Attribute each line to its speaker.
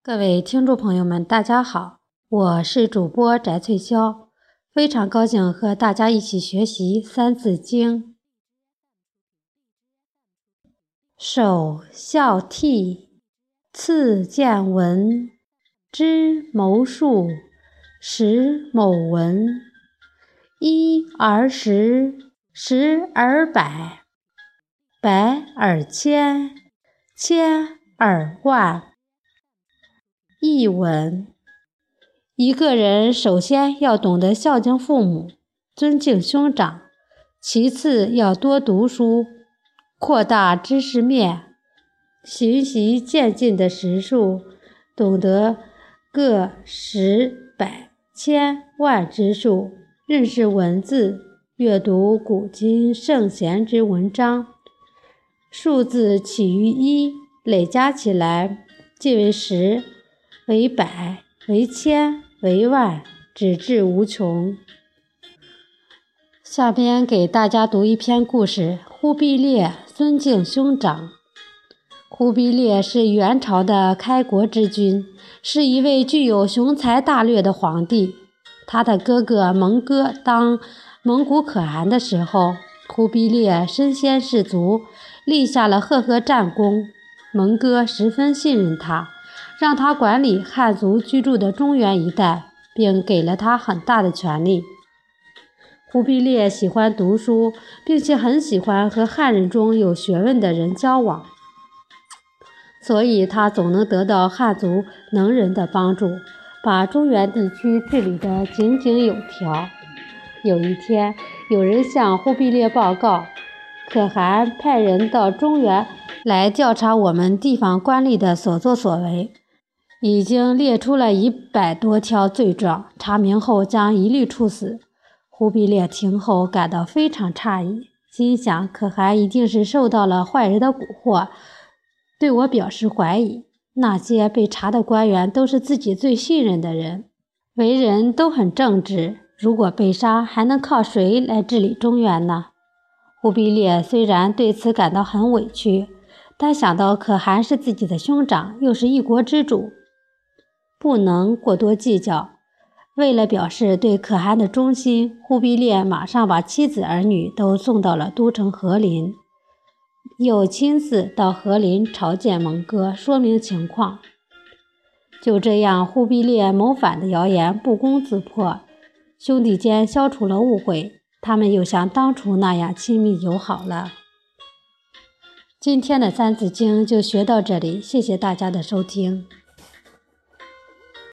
Speaker 1: 各位听众朋友们，大家好，我是主播翟翠霄，非常高兴和大家一起学习《三字经》。首孝悌，次见闻，知谋数，识某文。一而十，十而百，百而千，千而万。译文：一个人首先要懂得孝敬父母、尊敬兄长，其次要多读书，扩大知识面，循序渐进的识数，懂得个、十、百、千、万之数，认识文字，阅读古今圣贤之文章。数字起于一，累加起来即为十。为百，为千，为万，直至无穷。下边给大家读一篇故事：忽必烈尊敬兄长。忽必烈是元朝的开国之君，是一位具有雄才大略的皇帝。他的哥哥蒙哥当蒙古可汗的时候，忽必烈身先士卒，立下了赫赫战功。蒙哥十分信任他。让他管理汉族居住的中原一带，并给了他很大的权力。忽必烈喜欢读书，并且很喜欢和汉人中有学问的人交往，所以他总能得到汉族能人的帮助，把中原地区治理得井井有条。有一天，有人向忽必烈报告，可汗派人到中原来调查我们地方官吏的所作所为。已经列出了一百多条罪状，查明后将一律处死。忽必烈听后感到非常诧异，心想：可汗一定是受到了坏人的蛊惑，对我表示怀疑。那些被查的官员都是自己最信任的人，为人都很正直。如果被杀，还能靠谁来治理中原呢？忽必烈虽然对此感到很委屈，但想到可汗是自己的兄长，又是一国之主。不能过多计较。为了表示对可汗的忠心，忽必烈马上把妻子儿女都送到了都城和林，又亲自到和林朝见蒙哥，说明情况。就这样，忽必烈谋反的谣言不攻自破，兄弟间消除了误会，他们又像当初那样亲密友好了。今天的《三字经》就学到这里，谢谢大家的收听。